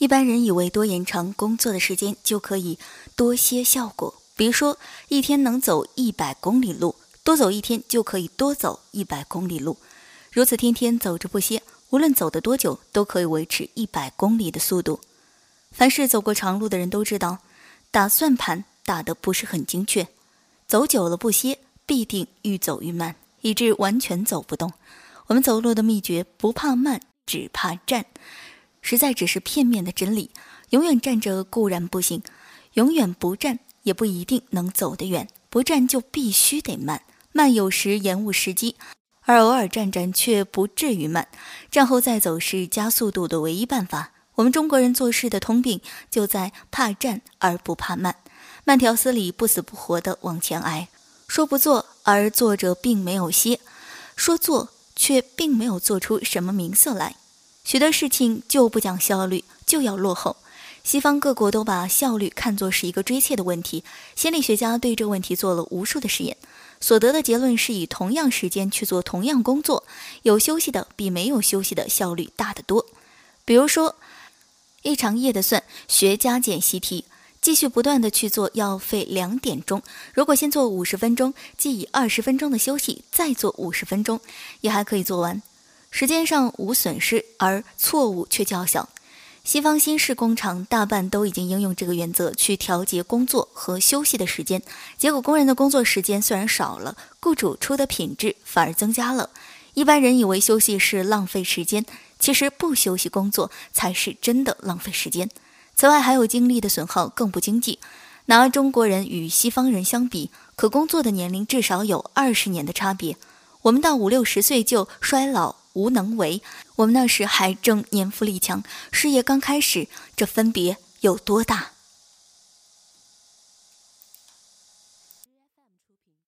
一般人以为多延长工作的时间就可以多些效果，比如说一天能走一百公里路，多走一天就可以多走一百公里路。如此天天走着不歇，无论走得多久，都可以维持一百公里的速度。凡是走过长路的人都知道，打算盘打得不是很精确，走久了不歇，必定愈走愈慢，以致完全走不动。我们走路的秘诀不怕慢，只怕站。实在只是片面的真理，永远站着固然不行，永远不站也不一定能走得远。不站就必须得慢，慢有时延误时机，而偶尔站站却不至于慢。站后再走是加速度的唯一办法。我们中国人做事的通病就在怕站而不怕慢，慢条斯理、不死不活地往前挨。说不做而做着并没有歇，说做却并没有做出什么名色来。许多事情就不讲效率，就要落后。西方各国都把效率看作是一个追切的问题。心理学家对这问题做了无数的实验，所得的结论是以同样时间去做同样工作，有休息的比没有休息的效率大得多。比如说，一长夜的算，学加减习题，继续不断的去做，要费两点钟。如果先做五十分钟，即以二十分钟的休息，再做五十分钟，也还可以做完。时间上无损失，而错误却较小。西方新式工厂大半都已经应用这个原则去调节工作和休息的时间，结果工人的工作时间虽然少了，雇主出的品质反而增加了。一般人以为休息是浪费时间，其实不休息工作才是真的浪费时间。此外，还有精力的损耗更不经济。拿中国人与西方人相比，可工作的年龄至少有二十年的差别。我们到五六十岁就衰老。无能为，我们那时还正年富力强，事业刚开始，这分别有多大？